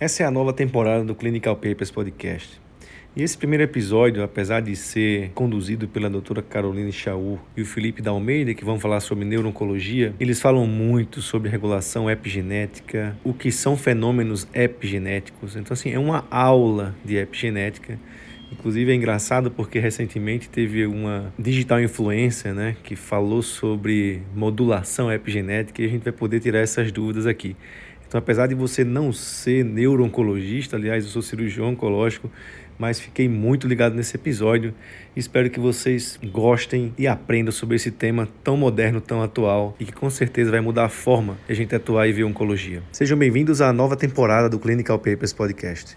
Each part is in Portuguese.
Essa é a nova temporada do Clinical Papers Podcast. E esse primeiro episódio, apesar de ser conduzido pela doutora Caroline Chaú e o Felipe da Almeida, que vão falar sobre neurooncologia, eles falam muito sobre regulação epigenética, o que são fenômenos epigenéticos. Então, assim, é uma aula de epigenética. Inclusive é engraçado porque recentemente teve uma digital influencer, né, que falou sobre modulação epigenética e a gente vai poder tirar essas dúvidas aqui. Então, apesar de você não ser neuro-oncologista, aliás, eu sou cirurgião oncológico, mas fiquei muito ligado nesse episódio. Espero que vocês gostem e aprendam sobre esse tema tão moderno, tão atual e que com certeza vai mudar a forma de a gente atuar e ver oncologia. Sejam bem-vindos à nova temporada do Clinical Papers Podcast.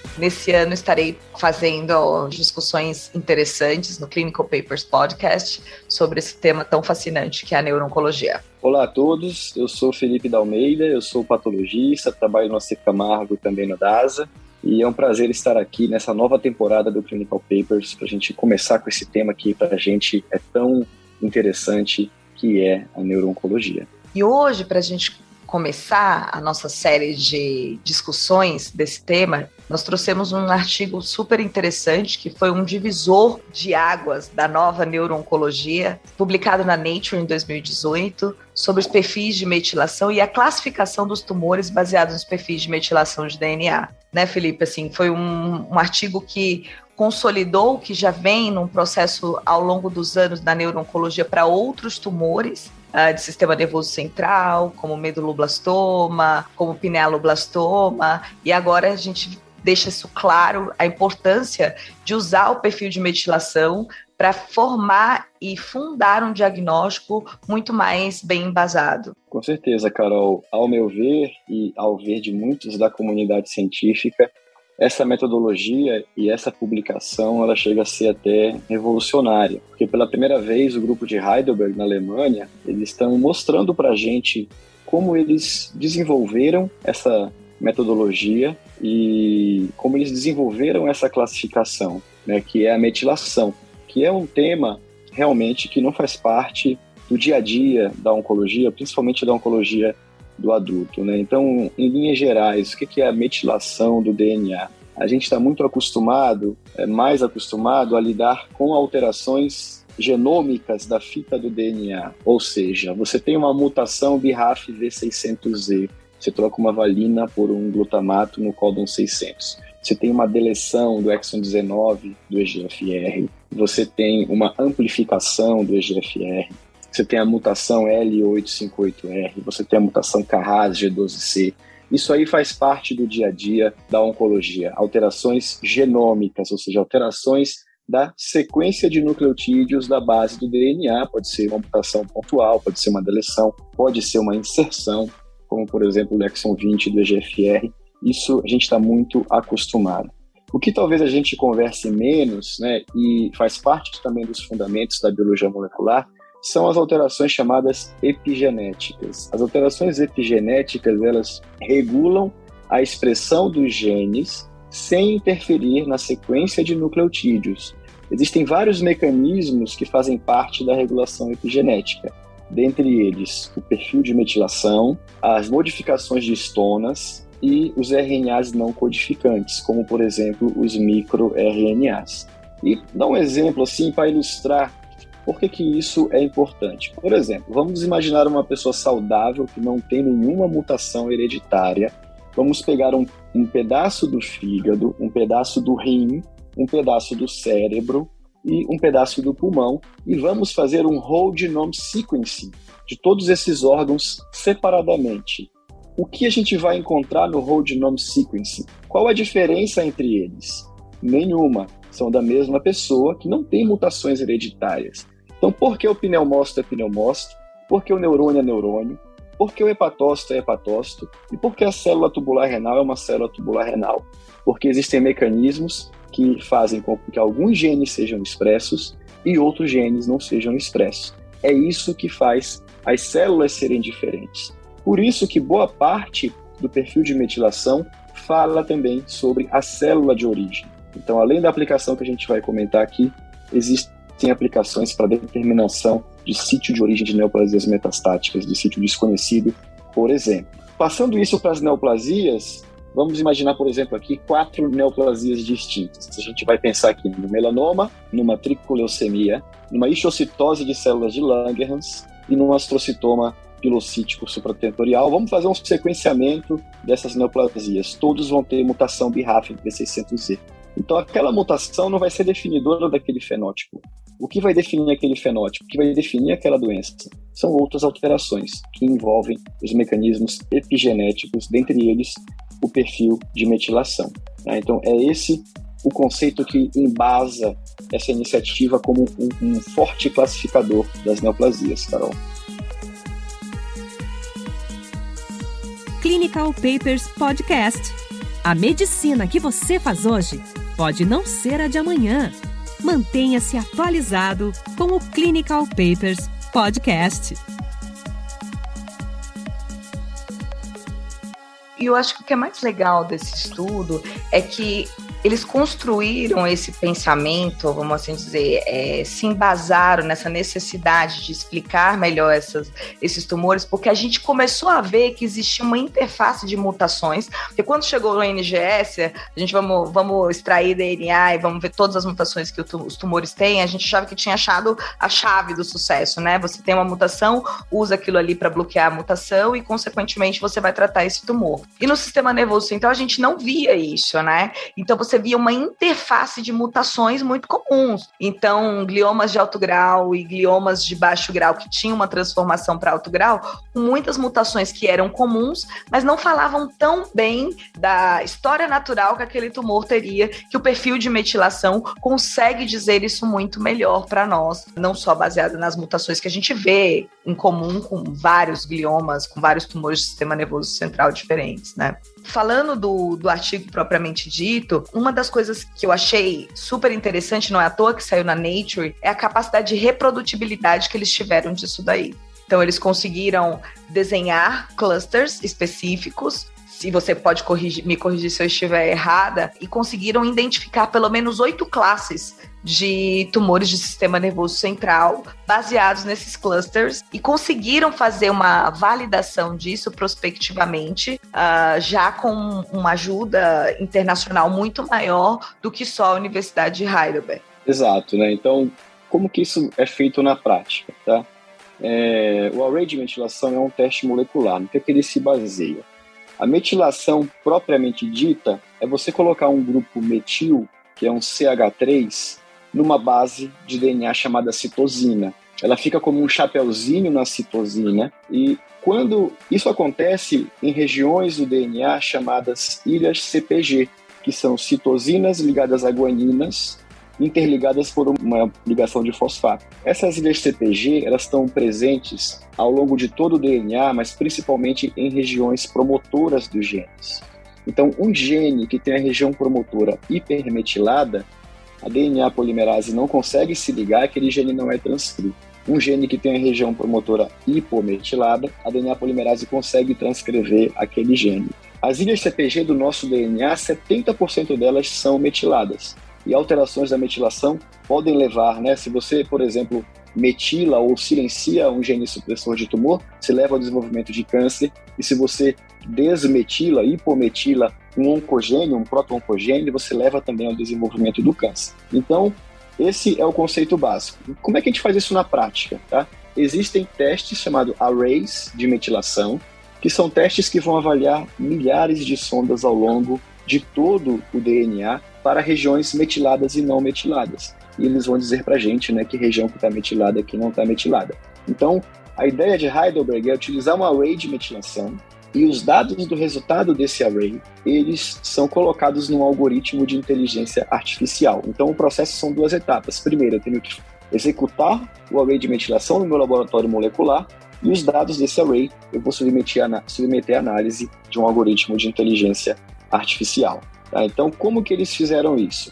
Nesse ano estarei fazendo discussões interessantes no Clinical Papers Podcast sobre esse tema tão fascinante que é a neurooncologia. Olá a todos, eu sou Felipe da Almeida, eu sou patologista, trabalho no AC Camargo e também no DASA. E é um prazer estar aqui nessa nova temporada do Clinical Papers para a gente começar com esse tema que para a gente é tão interessante, que é a neurooncologia. E hoje, para a gente começar a nossa série de discussões desse tema, nós trouxemos um artigo super interessante que foi um divisor de águas da nova neurooncologia, publicado na Nature em 2018, sobre os perfis de metilação e a classificação dos tumores baseados nos perfis de metilação de DNA. Né, Felipe? Assim, foi um, um artigo que consolidou que já vem num processo ao longo dos anos da neurooncologia para outros tumores uh, de sistema nervoso central, como meduloblastoma, como pinealoblastoma, e agora a gente deixa isso claro a importância de usar o perfil de metilação para formar e fundar um diagnóstico muito mais bem embasado. Com certeza, Carol. Ao meu ver e ao ver de muitos da comunidade científica, essa metodologia e essa publicação ela chega a ser até revolucionária, porque pela primeira vez o grupo de Heidelberg na Alemanha eles estão mostrando para a gente como eles desenvolveram essa metodologia e como eles desenvolveram essa classificação, né, que é a metilação, que é um tema realmente que não faz parte do dia a dia da oncologia, principalmente da oncologia do adulto. Né? Então, em linhas gerais, o que é a metilação do DNA? A gente está muito acostumado, é, mais acostumado a lidar com alterações genômicas da fita do DNA, ou seja, você tem uma mutação BRAF V600Z, você troca uma valina por um glutamato no códon 600. Você tem uma deleção do exon 19 do EGFR, você tem uma amplificação do EGFR, você tem a mutação L858R, você tem a mutação Carras G12C. Isso aí faz parte do dia a dia da oncologia. Alterações genômicas, ou seja, alterações da sequência de nucleotídeos da base do DNA. Pode ser uma mutação pontual, pode ser uma deleção, pode ser uma inserção, como por exemplo o exon 20 do EGFR. Isso a gente está muito acostumado. O que talvez a gente converse menos, né, e faz parte também dos fundamentos da biologia molecular, são as alterações chamadas epigenéticas. As alterações epigenéticas, elas regulam a expressão dos genes sem interferir na sequência de nucleotídeos. Existem vários mecanismos que fazem parte da regulação epigenética, dentre eles o perfil de metilação, as modificações de estonas e os RNAs não codificantes, como por exemplo os microRNAs. E dá um exemplo assim para ilustrar por que, que isso é importante? Por exemplo, vamos imaginar uma pessoa saudável que não tem nenhuma mutação hereditária. Vamos pegar um, um pedaço do fígado, um pedaço do rim, um pedaço do cérebro e um pedaço do pulmão e vamos fazer um whole genome sequencing de todos esses órgãos separadamente. O que a gente vai encontrar no whole genome sequencing? Qual a diferença entre eles? Nenhuma. São da mesma pessoa que não tem mutações hereditárias. Então, por que o pneumócito é pneumócito? Por que o neurônio é neurônio? por que o hepatócito é hepatócito e por que a célula tubular renal é uma célula tubular renal. Porque existem mecanismos que fazem com que alguns genes sejam expressos e outros genes não sejam expressos. É isso que faz as células serem diferentes. Por isso que boa parte do perfil de metilação fala também sobre a célula de origem. Então, além da aplicação que a gente vai comentar aqui, existem aplicações para determinação de sítio de origem de neoplasias metastáticas, de sítio desconhecido, por exemplo. Passando isso para as neoplasias, vamos imaginar, por exemplo, aqui quatro neoplasias distintas. A gente vai pensar aqui no melanoma, numa tricoleucemia, numa histocitose de células de Langerhans e num astrocitoma pilocítico supratentorial. Vamos fazer um sequenciamento dessas neoplasias. Todos vão ter mutação BRAF V600Z. Então, aquela mutação não vai ser definidora daquele fenótipo. O que vai definir aquele fenótipo, o que vai definir aquela doença, são outras alterações que envolvem os mecanismos epigenéticos, dentre eles o perfil de metilação. Né? Então, é esse o conceito que embasa essa iniciativa como um, um forte classificador das neoplasias, Carol. Clinical Papers Podcast. A medicina que você faz hoje pode não ser a de amanhã. Mantenha-se atualizado com o Clinical Papers Podcast. E eu acho que o que é mais legal desse estudo é que eles construíram esse pensamento, vamos assim dizer, é, se embasaram nessa necessidade de explicar melhor essas, esses tumores, porque a gente começou a ver que existia uma interface de mutações, porque quando chegou no NGS, a gente vamos, vamos extrair DNA e vamos ver todas as mutações que os tumores têm, a gente achava que tinha achado a chave do sucesso, né? Você tem uma mutação, usa aquilo ali para bloquear a mutação e, consequentemente, você vai tratar esse tumor. E no sistema nervoso central, a gente não via isso, né? Então, você via uma interface de mutações muito comuns. Então, gliomas de alto grau e gliomas de baixo grau que tinham uma transformação para alto grau, com muitas mutações que eram comuns, mas não falavam tão bem da história natural que aquele tumor teria, que o perfil de metilação consegue dizer isso muito melhor para nós, não só baseado nas mutações que a gente vê em comum com vários gliomas, com vários tumores do sistema nervoso central diferentes, né? Falando do, do artigo propriamente dito, uma das coisas que eu achei super interessante, não é à toa que saiu na Nature, é a capacidade de reprodutibilidade que eles tiveram disso daí. Então, eles conseguiram desenhar clusters específicos se você pode corrigir, me corrigir se eu estiver errada, e conseguiram identificar pelo menos oito classes de tumores de sistema nervoso central baseados nesses clusters e conseguiram fazer uma validação disso prospectivamente, uh, já com uma ajuda internacional muito maior do que só a Universidade de Heidelberg. Exato, né? Então, como que isso é feito na prática, tá? É, o array de ventilação é um teste molecular. No que, é que ele se baseia? A metilação propriamente dita é você colocar um grupo metil, que é um CH3, numa base de DNA chamada citosina. Ela fica como um chapeuzinho na citosina e quando isso acontece em regiões do DNA chamadas ilhas CPG, que são citosinas ligadas a guaninas interligadas por uma ligação de fosfato. Essas ilhas CPG elas estão presentes ao longo de todo o DNA, mas principalmente em regiões promotoras dos genes. Então, um gene que tem a região promotora hipermetilada, a DNA polimerase não consegue se ligar, aquele gene não é transcrito. Um gene que tem a região promotora hipometilada, a DNA polimerase consegue transcrever aquele gene. As ilhas CPG do nosso DNA, 70% delas são metiladas e alterações da metilação podem levar, né? Se você, por exemplo, metila ou silencia um gene supressor de tumor, se leva ao desenvolvimento de câncer. E se você desmetila, hipometila um oncogênio, um proto-oncogênio, você leva também ao desenvolvimento do câncer. Então, esse é o conceito básico. Como é que a gente faz isso na prática? Tá? Existem testes chamados arrays de metilação, que são testes que vão avaliar milhares de sondas ao longo de todo o DNA para regiões metiladas e não metiladas. E eles vão dizer para a gente né, que região que está metilada e que não está metilada. Então, a ideia de Heidelberg é utilizar um array de metilação e os dados do resultado desse array, eles são colocados num algoritmo de inteligência artificial. Então, o processo são duas etapas. Primeiro, eu tenho que executar o array de metilação no meu laboratório molecular e os dados desse array eu vou submeter a, submeter análise de um algoritmo de inteligência artificial. Tá? Então, como que eles fizeram isso?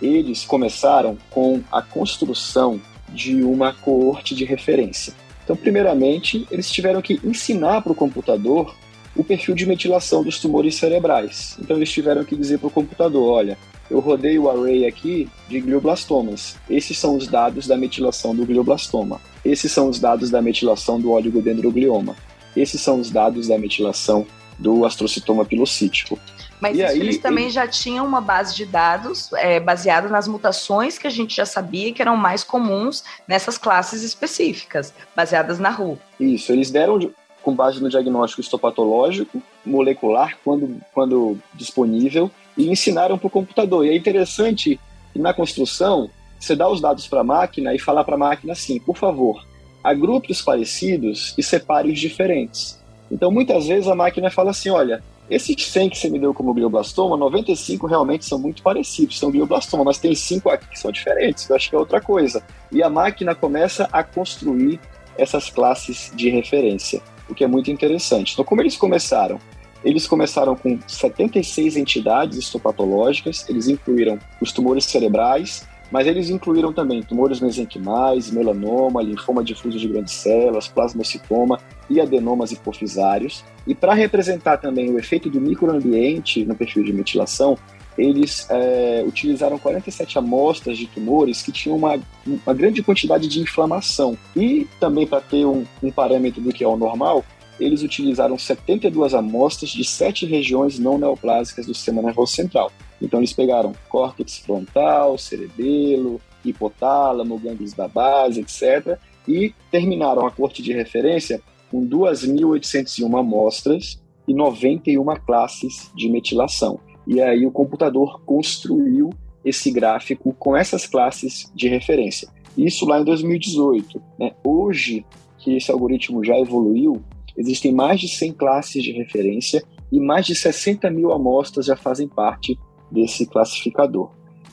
Eles começaram com a construção de uma coorte de referência. Então, primeiramente, eles tiveram que ensinar para o computador o perfil de metilação dos tumores cerebrais. Então, eles tiveram que dizer para o computador: olha, eu rodei o array aqui de glioblastomas. Esses são os dados da metilação do glioblastoma. Esses são os dados da metilação do oligodendroglioma. Esses são os dados da metilação do astrocitoma pilocítico. Mas isso aí, eles também já tinham uma base de dados é, baseada nas mutações que a gente já sabia que eram mais comuns nessas classes específicas, baseadas na RU. Isso, eles deram com base no diagnóstico histopatológico, molecular, quando, quando disponível, e ensinaram para o computador. E é interessante que na construção, você dá os dados para a máquina e fala para a máquina assim, por favor, agrupe os parecidos e separe os diferentes. Então, muitas vezes a máquina fala assim, olha, esses 100 que você me deu como glioblastoma, 95 realmente são muito parecidos, são glioblastoma, mas tem 5 aqui que são diferentes, eu acho que é outra coisa. E a máquina começa a construir essas classes de referência, o que é muito interessante. Então, como eles começaram? Eles começaram com 76 entidades histopatológicas, eles incluíram os tumores cerebrais, mas eles incluíram também tumores mesenquimais, melanoma, linfoma difuso de grandes células, plasmocitoma e adenomas hipofisários. E para representar também o efeito do microambiente no perfil de metilação, eles é, utilizaram 47 amostras de tumores que tinham uma, uma grande quantidade de inflamação. E também para ter um, um parâmetro do que é o normal, eles utilizaram 72 amostras de sete regiões não neoplásicas do sistema nervoso central. Então eles pegaram córtex frontal, cerebelo, hipotálamo, gânglios da base, etc. E terminaram a corte de referência com 2.801 amostras e 91 classes de metilação. E aí o computador construiu esse gráfico com essas classes de referência. Isso lá em 2018. Né? Hoje, que esse algoritmo já evoluiu, existem mais de 100 classes de referência e mais de 60 mil amostras já fazem parte desse classificador.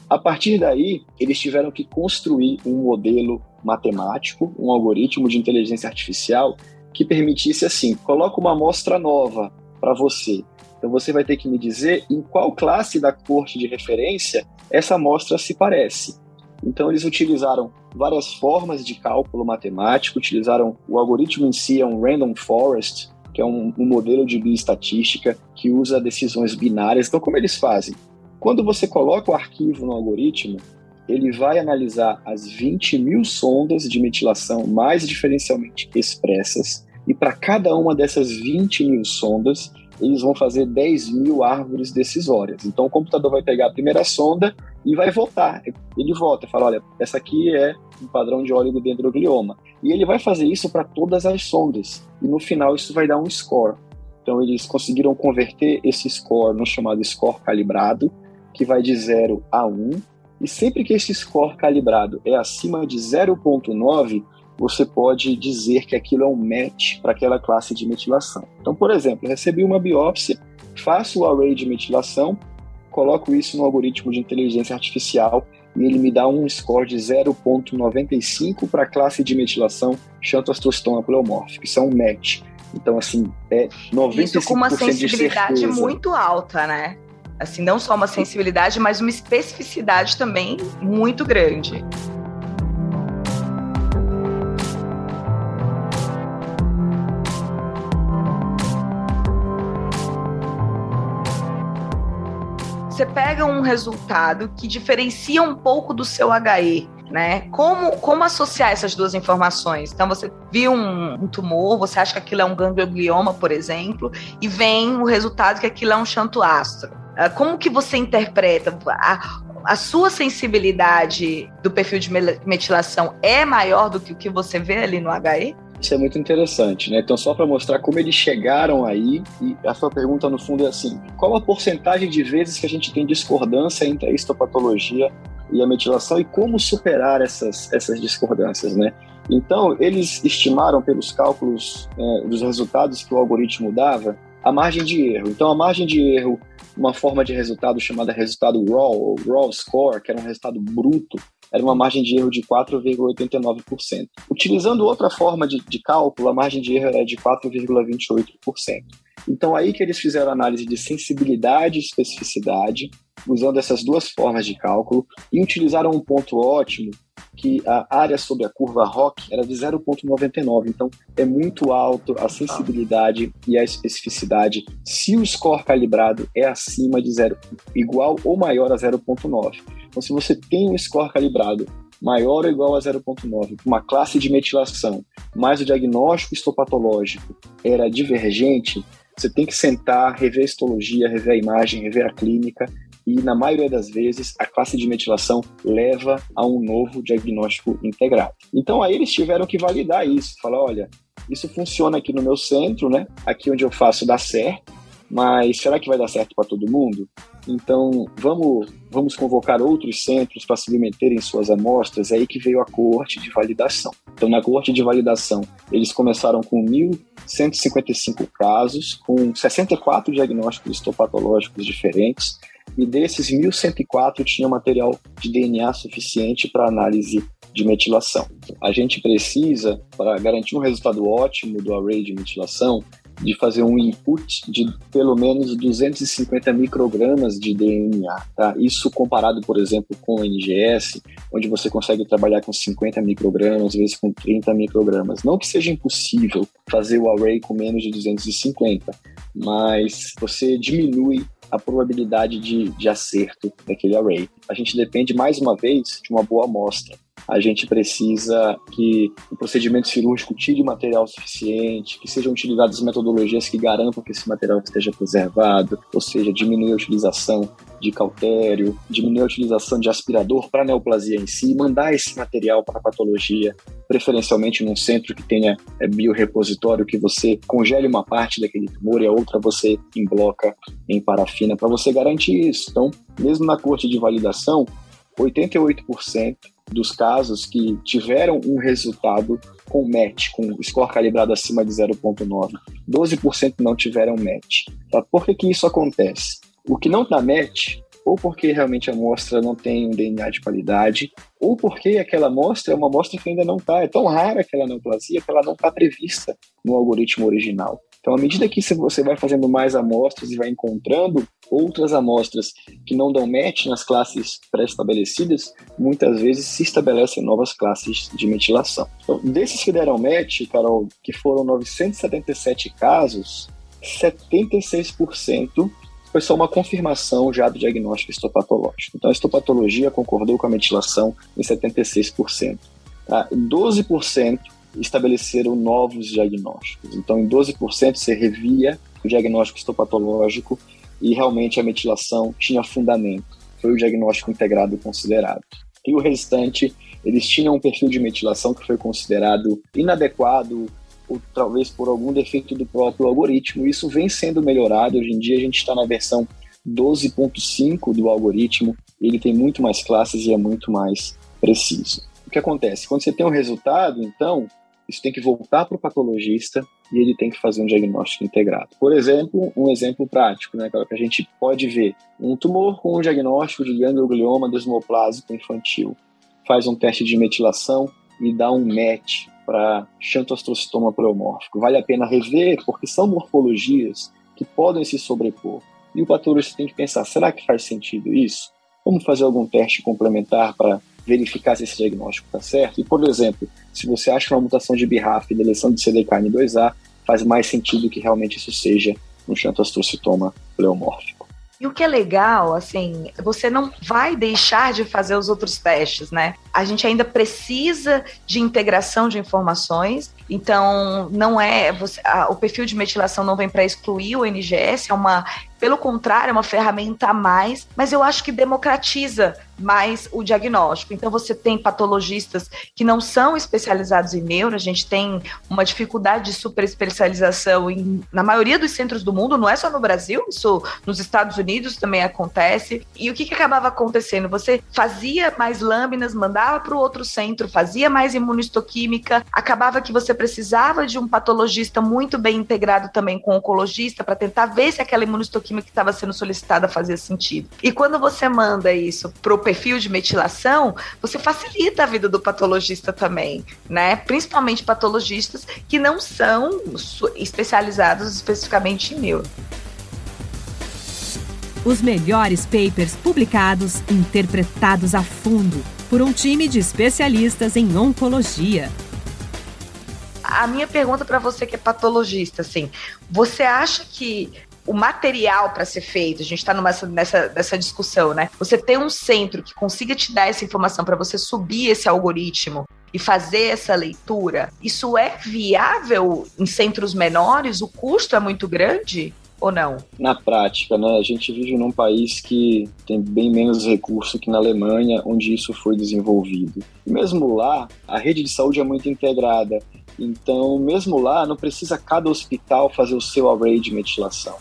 A partir daí, eles tiveram que construir um modelo matemático, um algoritmo de inteligência artificial que permitisse assim, coloca uma amostra nova para você. Então você vai ter que me dizer em qual classe da corte de referência essa amostra se parece. Então eles utilizaram várias formas de cálculo matemático, utilizaram o algoritmo em si, é um random forest, que é um, um modelo de bioestatística que usa decisões binárias. Então como eles fazem? Quando você coloca o arquivo no algoritmo, ele vai analisar as 20 mil sondas de metilação mais diferencialmente expressas, e para cada uma dessas 20 mil sondas, eles vão fazer 10 mil árvores decisórias. Então o computador vai pegar a primeira sonda e vai votar. Ele vota e fala: olha, essa aqui é um padrão de oligodendroglioma. E ele vai fazer isso para todas as sondas. E no final isso vai dar um score. Então eles conseguiram converter esse score no chamado score calibrado, que vai de 0 a 1. E sempre que esse score calibrado é acima de 0.9, você pode dizer que aquilo é um match para aquela classe de metilação. Então, por exemplo, recebi uma biópsia, faço o array de metilação, coloco isso no algoritmo de inteligência artificial e ele me dá um score de 0.95 para a classe de metilação xantoastrostoma pleomórfica. Isso é um match. Então, assim, é 95% Isso com uma sensibilidade muito alta, né? Assim, não só uma sensibilidade, mas uma especificidade também muito grande. Você pega um resultado que diferencia um pouco do seu HE, né? Como, como associar essas duas informações? Então, você viu um, um, tumor, você acha que aquilo é um ganglioma, por exemplo, e vem o resultado que aquilo é um xantoastro. Ah, como que você interpreta? A, a sua sensibilidade do perfil de metilação é maior do que o que você vê ali no HE? Isso é muito interessante, né? Então, só para mostrar como eles chegaram aí, e a sua pergunta no fundo é assim: qual a porcentagem de vezes que a gente tem discordância entre a histopatologia e a metilação e como superar essas, essas discordâncias, né? Então, eles estimaram pelos cálculos é, dos resultados que o algoritmo dava a margem de erro. Então, a margem de erro uma forma de resultado chamada resultado raw, ou raw score, que era um resultado bruto, era uma margem de erro de 4,89%. Utilizando outra forma de, de cálculo, a margem de erro era de 4,28%. Então, aí que eles fizeram análise de sensibilidade e especificidade, usando essas duas formas de cálculo, e utilizaram um ponto ótimo que a área sobre a curva ROC era de 0,99. Então, é muito alto a sensibilidade e a especificidade se o score calibrado é acima de zero, igual ou maior a 0,9. Então, se você tem um score calibrado maior ou igual a 0,9, uma classe de metilação, mas o diagnóstico histopatológico era divergente, você tem que sentar, rever a histologia, rever a imagem, rever a clínica e, na maioria das vezes, a classe de metilação leva a um novo diagnóstico integrado. Então, aí eles tiveram que validar isso, falar, olha, isso funciona aqui no meu centro, né? Aqui onde eu faço dá certo, mas será que vai dar certo para todo mundo? Então, vamos, vamos convocar outros centros para submeterem suas amostras. É aí que veio a coorte de validação. Então, na coorte de validação, eles começaram com 1.155 casos, com 64 diagnósticos histopatológicos diferentes, e desses 1.104 tinha material de DNA suficiente para análise de metilação. A gente precisa, para garantir um resultado ótimo do array de metilação, de fazer um input de pelo menos 250 microgramas de DNA. Tá? Isso comparado, por exemplo, com o NGS, onde você consegue trabalhar com 50 microgramas, às vezes com 30 microgramas. Não que seja impossível fazer o array com menos de 250, mas você diminui a probabilidade de, de acerto daquele array. A gente depende, mais uma vez, de uma boa amostra a gente precisa que o procedimento cirúrgico tire material suficiente, que sejam utilizadas metodologias que garantam que esse material esteja preservado, ou seja, diminuir a utilização de cautério, diminuir a utilização de aspirador para neoplasia em si, mandar esse material para a patologia, preferencialmente num centro que tenha é, biorepositório, que você congele uma parte daquele tumor e a outra você embloca em parafina, para você garantir isso. Então, mesmo na corte de validação, 88% dos casos que tiveram um resultado com match, com score calibrado acima de 0.9. 12% não tiveram match. Tá? Por que, que isso acontece? O que não dá match, ou porque realmente a amostra não tem um DNA de qualidade, ou porque aquela amostra é uma amostra que ainda não está, é tão rara aquela neoplasia que ela não está prevista no algoritmo original. Então, à medida que você vai fazendo mais amostras e vai encontrando outras amostras que não dão match nas classes pré-estabelecidas, muitas vezes se estabelecem novas classes de metilação. Então, desses que deram match, Carol, que foram 977 casos, 76% foi só uma confirmação já do diagnóstico histopatológico. Então, a histopatologia concordou com a metilação em 76%. Tá? 12% estabeleceram novos diagnósticos. Então, em 12% você revia o diagnóstico histopatológico e realmente a metilação tinha fundamento. Foi o diagnóstico integrado considerado. E o restante, eles tinham um perfil de metilação que foi considerado inadequado ou talvez por algum defeito do próprio algoritmo. Isso vem sendo melhorado. Hoje em dia a gente está na versão 12.5 do algoritmo. Ele tem muito mais classes e é muito mais preciso. O que acontece? Quando você tem um resultado, então, isso tem que voltar para o patologista e ele tem que fazer um diagnóstico integrado. Por exemplo, um exemplo prático, né, que a gente pode ver um tumor com um diagnóstico de ganglioma desmoplásico infantil, faz um teste de metilação e dá um match para xantoastrocitoma pleomórfico. Vale a pena rever porque são morfologias que podem se sobrepor. E o patologista tem que pensar, será que faz sentido isso? Vamos fazer algum teste complementar para verificar se esse diagnóstico está certo. E, por exemplo, se você acha uma mutação de BRAF e deleção de CDKN2A, faz mais sentido que realmente isso seja um xantoastrocitoma pleomórfico. E o que é legal, assim, você não vai deixar de fazer os outros testes, né? A gente ainda precisa de integração de informações, então não é você, a, o perfil de metilação não vem para excluir o NGS, é uma pelo contrário, é uma ferramenta a mais, mas eu acho que democratiza mais o diagnóstico. Então, você tem patologistas que não são especializados em neuro, a gente tem uma dificuldade de super especialização em, na maioria dos centros do mundo, não é só no Brasil, isso nos Estados Unidos também acontece. E o que, que acabava acontecendo? Você fazia mais lâminas, mandava para o outro centro, fazia mais imunistoquímica, acabava que você precisava de um patologista muito bem integrado também com o oncologista para tentar ver se aquela imunistoquímica que estava sendo solicitada fazia sentido. E quando você manda isso para o perfil de metilação, você facilita a vida do patologista também, né? Principalmente patologistas que não são especializados especificamente em neuro. Os melhores papers publicados, interpretados a fundo por um time de especialistas em oncologia. A minha pergunta para você que é patologista, assim, você acha que o material para ser feito, a gente está nessa, nessa discussão, né? Você tem um centro que consiga te dar essa informação para você subir esse algoritmo e fazer essa leitura, isso é viável em centros menores? O custo é muito grande? ou não? Na prática, né, a gente vive num país que tem bem menos recurso que na Alemanha, onde isso foi desenvolvido. E mesmo lá, a rede de saúde é muito integrada. Então, mesmo lá, não precisa cada hospital fazer o seu array de metilação.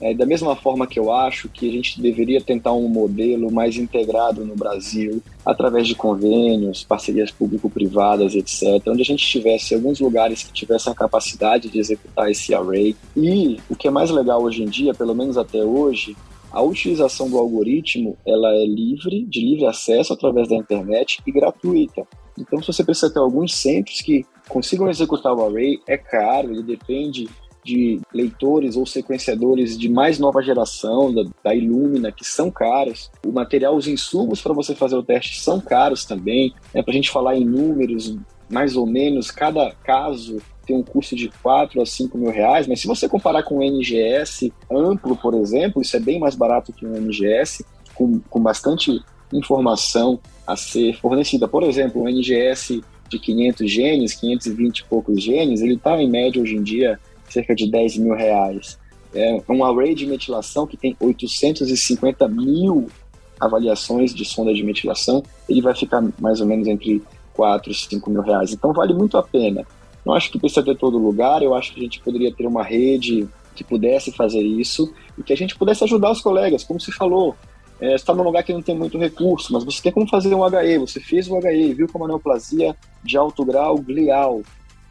É, da mesma forma que eu acho que a gente deveria tentar um modelo mais integrado no Brasil, através de convênios, parcerias público-privadas, etc., onde a gente tivesse alguns lugares que tivessem a capacidade de executar esse array. E o que é mais legal hoje em dia, pelo menos até hoje, a utilização do algoritmo ela é livre, de livre acesso através da internet e gratuita. Então, se você precisa ter alguns centros que consigam executar o array, é caro, ele depende de leitores ou sequenciadores de mais nova geração, da, da Illumina, que são caros. O material, os insumos para você fazer o teste são caros também. É, para a gente falar em números, mais ou menos, cada caso tem um custo de 4 a 5 mil reais, mas se você comparar com o NGS amplo, por exemplo, isso é bem mais barato que um NGS, com, com bastante informação a ser fornecida. Por exemplo, o NGS de 500 genes, 520 e poucos genes, ele está em média hoje em dia cerca de 10 mil reais. É um array de metilação que tem 850 mil avaliações de sonda de metilação, ele vai ficar mais ou menos entre 4 e 5 mil reais. Então vale muito a pena. Não acho que precisa ter todo lugar, eu acho que a gente poderia ter uma rede que pudesse fazer isso e que a gente pudesse ajudar os colegas, como se falou. É, está num lugar que não tem muito recurso, mas você tem como fazer um HE, você fez o HE, viu como a neoplasia de alto grau glial,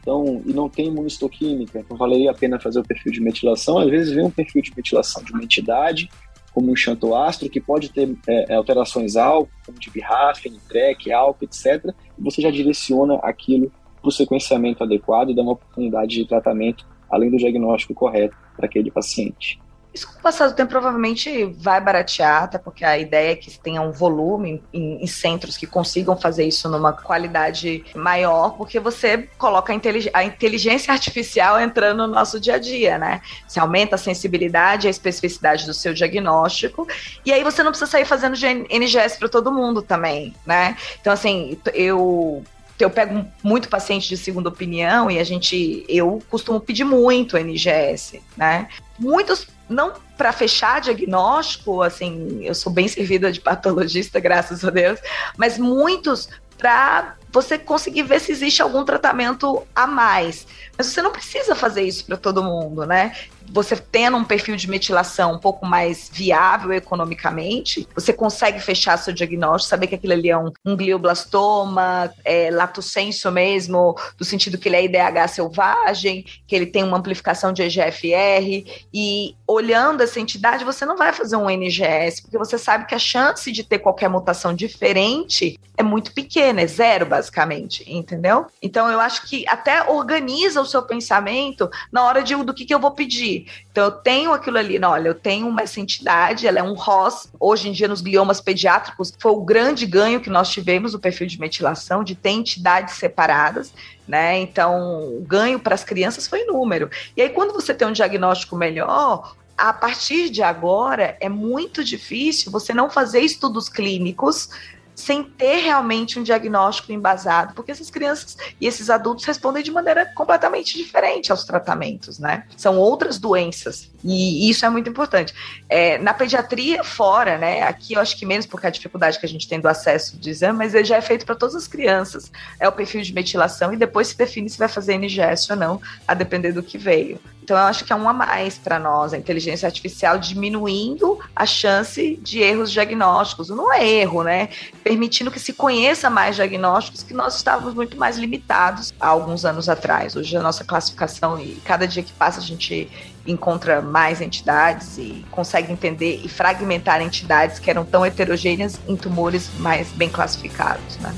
então, e não tem imunistoquímica, então valeria a pena fazer o perfil de metilação. Às vezes vem um perfil de metilação de uma entidade, como um xantoastro, que pode ter é, é alterações ALK, como de BRAF, NTREC, ALK, etc. E você já direciona aquilo para o sequenciamento adequado e dá uma oportunidade de tratamento, além do diagnóstico correto para aquele paciente. Isso com o passar do tempo provavelmente vai baratear, até porque a ideia é que tenha um volume em, em, centros que consigam fazer isso numa qualidade maior, porque você coloca a, intelig a, inteligência artificial entrando no nosso dia a dia, né? Você aumenta a sensibilidade e a especificidade do seu diagnóstico, e aí você não precisa sair fazendo NGS para todo mundo também, né? Então, assim, eu eu pego muito paciente de segunda opinião e a gente, eu costumo pedir muito NGS, né? Muitos não para fechar diagnóstico, assim, eu sou bem servida de patologista, graças a Deus, mas muitos para você conseguir ver se existe algum tratamento a mais. Mas você não precisa fazer isso para todo mundo, né? Você tendo um perfil de metilação um pouco mais viável economicamente, você consegue fechar seu diagnóstico, saber que aquilo ali é um, um glioblastoma, é, lato senso mesmo, no sentido que ele é IDH selvagem, que ele tem uma amplificação de EGFR, e olhando essa entidade, você não vai fazer um NGS, porque você sabe que a chance de ter qualquer mutação diferente é muito pequena, é zero, basicamente, entendeu? Então eu acho que até organiza o seu pensamento na hora de do que, que eu vou pedir. Então eu tenho aquilo ali, não, olha, eu tenho uma, entidade, ela é um ROS. Hoje em dia, nos gliomas pediátricos, foi o grande ganho que nós tivemos no perfil de metilação, de ter entidades separadas. Né? Então, o ganho para as crianças foi número. E aí, quando você tem um diagnóstico melhor, a partir de agora é muito difícil você não fazer estudos clínicos sem ter realmente um diagnóstico embasado, porque essas crianças e esses adultos respondem de maneira completamente diferente aos tratamentos, né? São outras doenças e isso é muito importante. É, na pediatria fora, né? Aqui eu acho que menos porque a dificuldade que a gente tem do acesso de exame, mas ele já é feito para todas as crianças. É o perfil de metilação e depois se define se vai fazer NGS ou não, a depender do que veio. Então, eu acho que é um a mais para nós, a inteligência artificial diminuindo a chance de erros diagnósticos. Não é erro, né? Permitindo que se conheça mais diagnósticos, que nós estávamos muito mais limitados há alguns anos atrás. Hoje, a nossa classificação, e cada dia que passa, a gente encontra mais entidades e consegue entender e fragmentar entidades que eram tão heterogêneas em tumores mais bem classificados, né?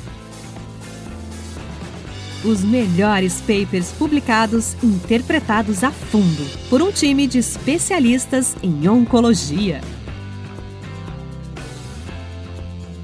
Os melhores papers publicados interpretados a fundo por um time de especialistas em oncologia.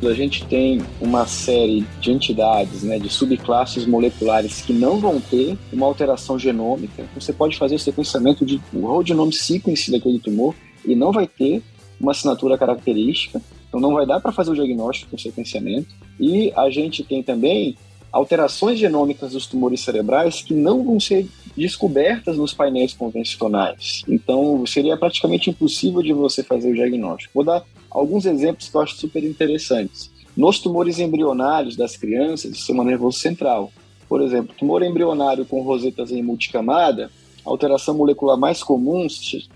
A gente tem uma série de entidades, né, de subclasses moleculares que não vão ter uma alteração genômica. Você pode fazer o sequenciamento de whole genome sequence daquele tumor e não vai ter uma assinatura característica. Então não vai dar para fazer o diagnóstico com sequenciamento. E a gente tem também alterações genômicas dos tumores cerebrais que não vão ser descobertas nos painéis convencionais. Então, seria praticamente impossível de você fazer o diagnóstico. Vou dar alguns exemplos que eu acho super interessantes. Nos tumores embrionários das crianças do sistema nervoso central, por exemplo, tumor embrionário com rosetas em multicamada, a alteração molecular mais comum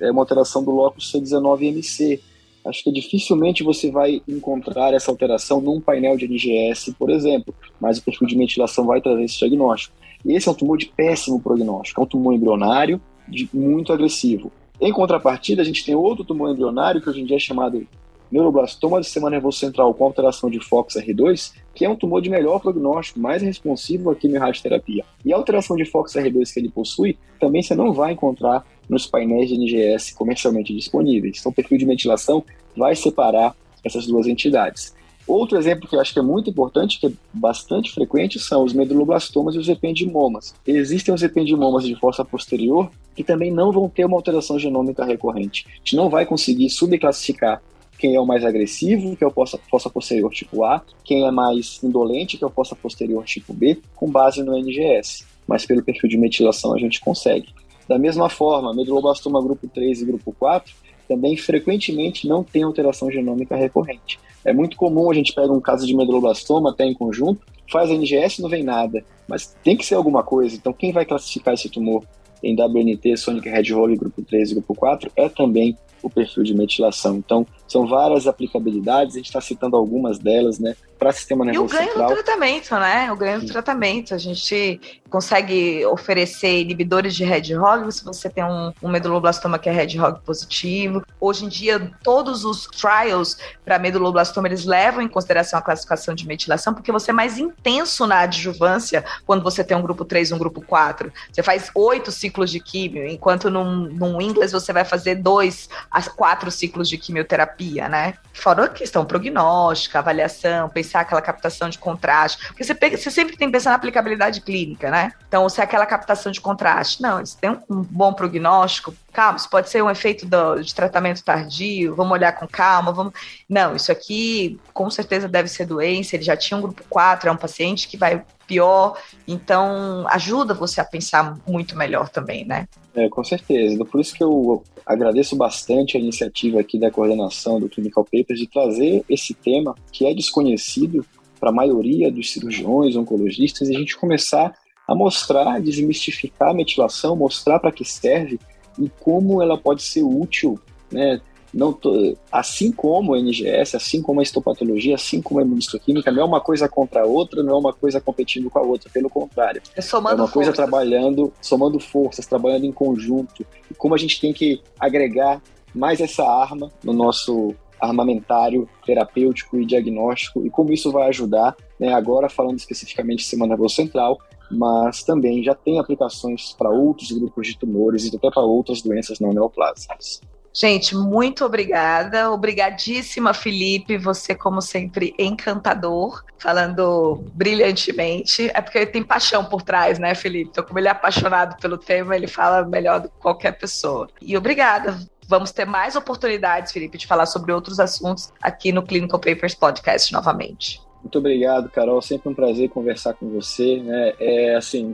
é uma alteração do locus C19MC, acho que dificilmente você vai encontrar essa alteração num painel de NGS, por exemplo, mas o perfil de ventilação vai trazer esse diagnóstico. E esse é um tumor de péssimo prognóstico, é um tumor embrionário de muito agressivo. Em contrapartida, a gente tem outro tumor embrionário que hoje em dia é chamado neuroblastoma do sistema nervoso central com alteração de FOXR2, que é um tumor de melhor prognóstico, mais responsivo à quimio-radioterapia. E a alteração de FOXR2 que ele possui, também você não vai encontrar nos painéis de NGS comercialmente disponíveis. Então, o perfil de ventilação vai separar essas duas entidades. Outro exemplo que eu acho que é muito importante, que é bastante frequente, são os meduloblastomas e os ependimomas. Existem os ependimomas de força posterior que também não vão ter uma alteração genômica recorrente. A gente não vai conseguir subclassificar quem é o mais agressivo, que é o fossa posterior tipo A, quem é mais indolente, que o fossa posterior tipo B, com base no NGS. Mas pelo perfil de metilação a gente consegue. Da mesma forma, meduloblastoma grupo 3 e grupo 4 também frequentemente não tem alteração genômica recorrente. É muito comum a gente pega um caso de meduloblastoma até em conjunto, faz NGS não vem nada, mas tem que ser alguma coisa. Então quem vai classificar esse tumor em WNT, Sonic Hedgehog grupo 3 e grupo 4 é também o perfil de metilação. Então, são várias aplicabilidades, a gente está citando algumas delas, né? Para sistema nervoso central. E o ganho central. do tratamento, né? O ganho do tratamento. A gente consegue oferecer inibidores de hedgehog se você tem um, um meduloblastoma que é hedgehog positivo. Hoje em dia, todos os trials para meduloblastoma, eles levam em consideração a classificação de metilação, porque você é mais intenso na adjuvância quando você tem um grupo 3 e um grupo 4. Você faz oito ciclos de químio, enquanto num, num inglês você vai fazer dois a quatro ciclos de quimioterapia, né? Fora a questão prognóstica, avaliação, pensar aquela captação de contraste. Porque você, pega, você sempre tem que pensar na aplicabilidade clínica, né? Então, se é aquela captação de contraste, não, eles têm um bom prognóstico, calma, isso pode ser um efeito do, de tratamento tardio, vamos olhar com calma, vamos. Não, isso aqui com certeza deve ser doença, ele já tinha um grupo 4, é um paciente que vai pior, então ajuda você a pensar muito melhor também, né? É, com certeza. Por isso que eu agradeço bastante a iniciativa aqui da coordenação do Clinical Papers de trazer esse tema que é desconhecido para a maioria dos cirurgiões, oncologistas, e a gente começar a mostrar, desmistificar a metilação, mostrar para que serve e como ela pode ser útil, né? Não tô, assim como a NGS, assim como a histopatologia, assim como a imunistoquímica, não é uma coisa contra a outra, não é uma coisa competindo com a outra, pelo contrário. É, somando é uma coisa forças. trabalhando, somando forças, trabalhando em conjunto. E como a gente tem que agregar mais essa arma no nosso armamentário terapêutico e diagnóstico e como isso vai ajudar, né, agora falando especificamente de nervoso central, mas também já tem aplicações para outros grupos de tumores e até para outras doenças não neoplásicas. Gente, muito obrigada. Obrigadíssima, Felipe. Você, como sempre, encantador, falando brilhantemente. É porque ele tem paixão por trás, né, Felipe? Então, como ele é apaixonado pelo tema, ele fala melhor do que qualquer pessoa. E obrigada. Vamos ter mais oportunidades, Felipe, de falar sobre outros assuntos aqui no Clinical Papers Podcast novamente. Muito obrigado, Carol. Sempre um prazer conversar com você. Né? É assim,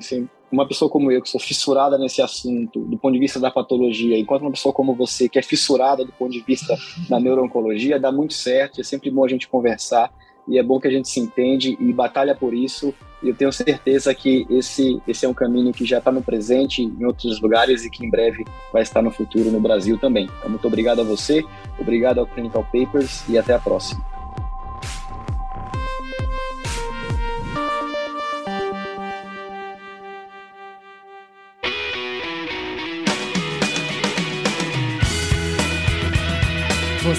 uma pessoa como eu, que sou fissurada nesse assunto, do ponto de vista da patologia, enquanto uma pessoa como você, que é fissurada do ponto de vista da neurooncologia, dá muito certo, é sempre bom a gente conversar. e é bom que a gente se entende e batalha por isso. E eu tenho certeza que esse, esse é um caminho que já está no presente em outros lugares e que em breve vai estar no futuro no Brasil também. Então, muito obrigado a você, obrigado ao Clinical Papers e até a próxima.